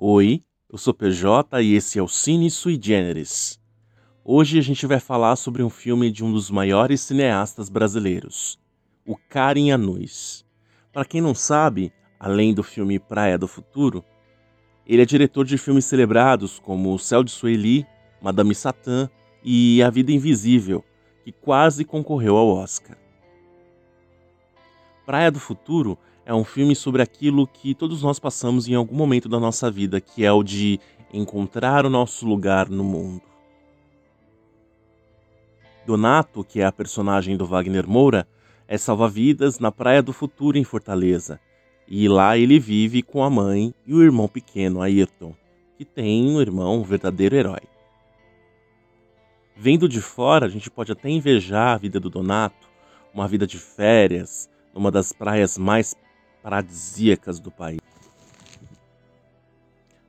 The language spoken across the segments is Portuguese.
Oi, eu sou PJ e esse é o Cine Sui Generis. Hoje a gente vai falar sobre um filme de um dos maiores cineastas brasileiros, o Karim Anuis. Para quem não sabe, além do filme Praia do Futuro, ele é diretor de filmes celebrados como O Céu de Sueli, Madame Satã e A Vida Invisível, que quase concorreu ao Oscar. Praia do Futuro é um filme sobre aquilo que todos nós passamos em algum momento da nossa vida, que é o de encontrar o nosso lugar no mundo. Donato, que é a personagem do Wagner Moura, é salva-vidas na Praia do Futuro em Fortaleza, e lá ele vive com a mãe e o irmão pequeno, Ayrton, que tem um irmão um verdadeiro herói. Vendo de fora, a gente pode até invejar a vida do Donato, uma vida de férias, numa das praias mais paradisíacas do país.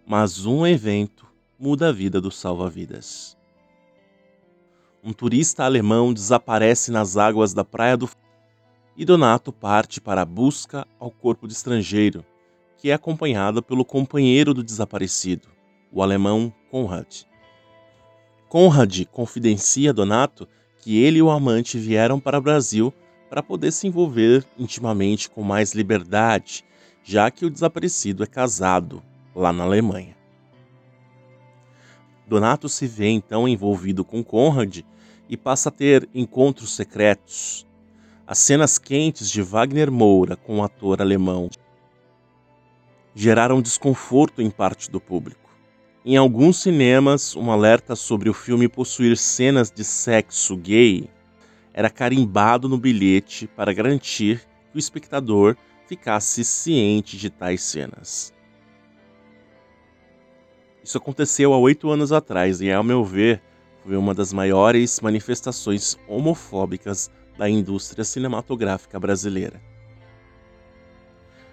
Mas um evento muda a vida do salva-vidas. Um turista alemão desaparece nas águas da Praia do e Donato parte para a busca ao corpo de estrangeiro, que é acompanhado pelo companheiro do desaparecido, o alemão Konrad. Conrad confidencia a Donato que ele e o amante vieram para o Brasil para poder se envolver intimamente com mais liberdade, já que o desaparecido é casado lá na Alemanha. Donato se vê então envolvido com Conrad e passa a ter encontros secretos. As cenas quentes de Wagner Moura com o ator alemão geraram desconforto em parte do público. Em alguns cinemas, um alerta sobre o filme possuir cenas de sexo gay era carimbado no bilhete para garantir que o espectador ficasse ciente de tais cenas. Isso aconteceu há oito anos atrás e, ao meu ver, foi uma das maiores manifestações homofóbicas da indústria cinematográfica brasileira.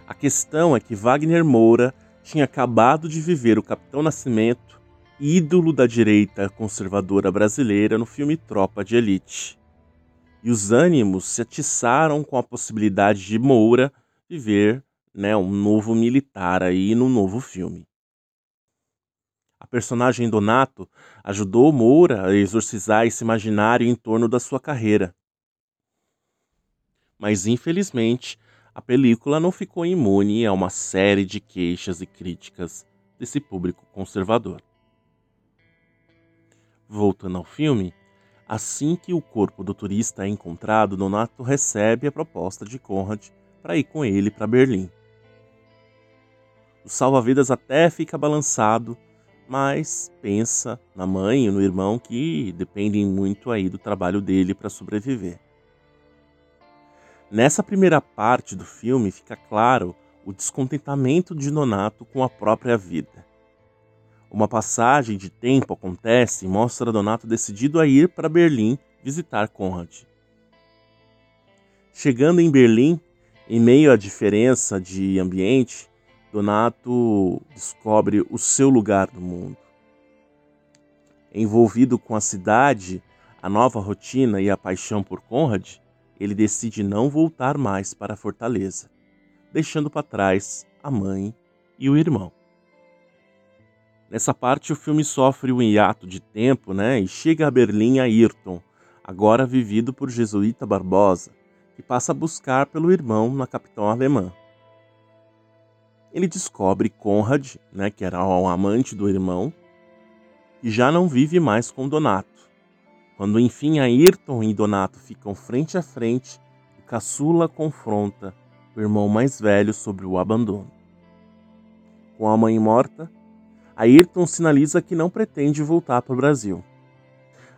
A questão é que Wagner Moura tinha acabado de viver o Capitão Nascimento, ídolo da direita conservadora brasileira no filme Tropa de Elite. E os ânimos se atiçaram com a possibilidade de Moura viver né, um novo militar aí no novo filme. A personagem Donato ajudou Moura a exorcizar esse imaginário em torno da sua carreira. Mas infelizmente, a película não ficou imune a uma série de queixas e críticas desse público conservador. Voltando ao filme, assim que o corpo do turista é encontrado, Donato recebe a proposta de Conrad para ir com ele para Berlim. O salva-vidas até fica balançado, mas pensa na mãe e no irmão que dependem muito aí do trabalho dele para sobreviver. Nessa primeira parte do filme fica claro o descontentamento de Nonato com a própria vida. Uma passagem de tempo acontece e mostra Donato decidido a ir para Berlim visitar Conrad. Chegando em Berlim, em meio à diferença de ambiente, Donato descobre o seu lugar no mundo. Envolvido com a cidade, a nova rotina e a paixão por Conrad, ele decide não voltar mais para a fortaleza, deixando para trás a mãe e o irmão. Nessa parte, o filme sofre um hiato de tempo né, e chega a Berlim Ayrton, agora vivido por Jesuíta Barbosa, que passa a buscar pelo irmão na capital alemã. Ele descobre Conrad, né, que era o amante do irmão, e já não vive mais com Donato quando enfim Ayrton e Donato ficam frente a frente, o caçula confronta o irmão mais velho sobre o abandono. Com a mãe morta, Ayrton sinaliza que não pretende voltar para o Brasil.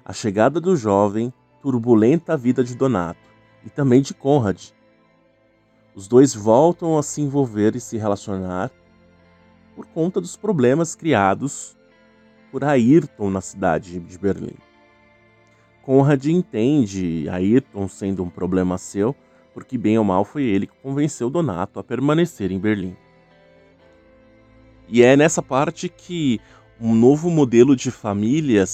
A chegada do jovem turbulenta a vida de Donato e também de Conrad. Os dois voltam a se envolver e se relacionar por conta dos problemas criados por Ayrton na cidade de Berlim. Conrad entende Ayrton sendo um problema seu, porque bem ou mal foi ele que convenceu Donato a permanecer em Berlim. E é nessa parte que um novo modelo de família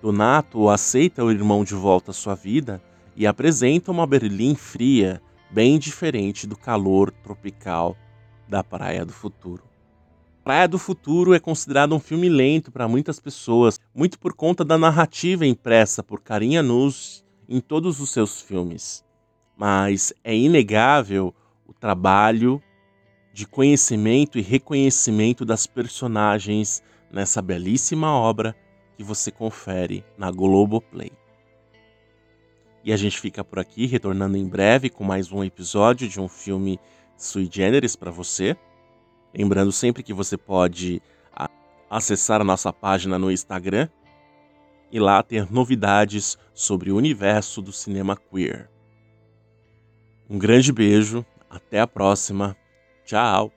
Donato aceita o irmão de volta à sua vida e apresenta uma Berlim fria, bem diferente do calor tropical da Praia do Futuro. Praia do Futuro é considerado um filme lento para muitas pessoas, muito por conta da narrativa impressa por Carinha Nuz em todos os seus filmes. Mas é inegável o trabalho de conhecimento e reconhecimento das personagens nessa belíssima obra que você confere na Globoplay. E a gente fica por aqui, retornando em breve com mais um episódio de um filme sui generis para você. Lembrando sempre que você pode acessar a nossa página no Instagram e lá ter novidades sobre o universo do cinema queer. Um grande beijo, até a próxima, tchau!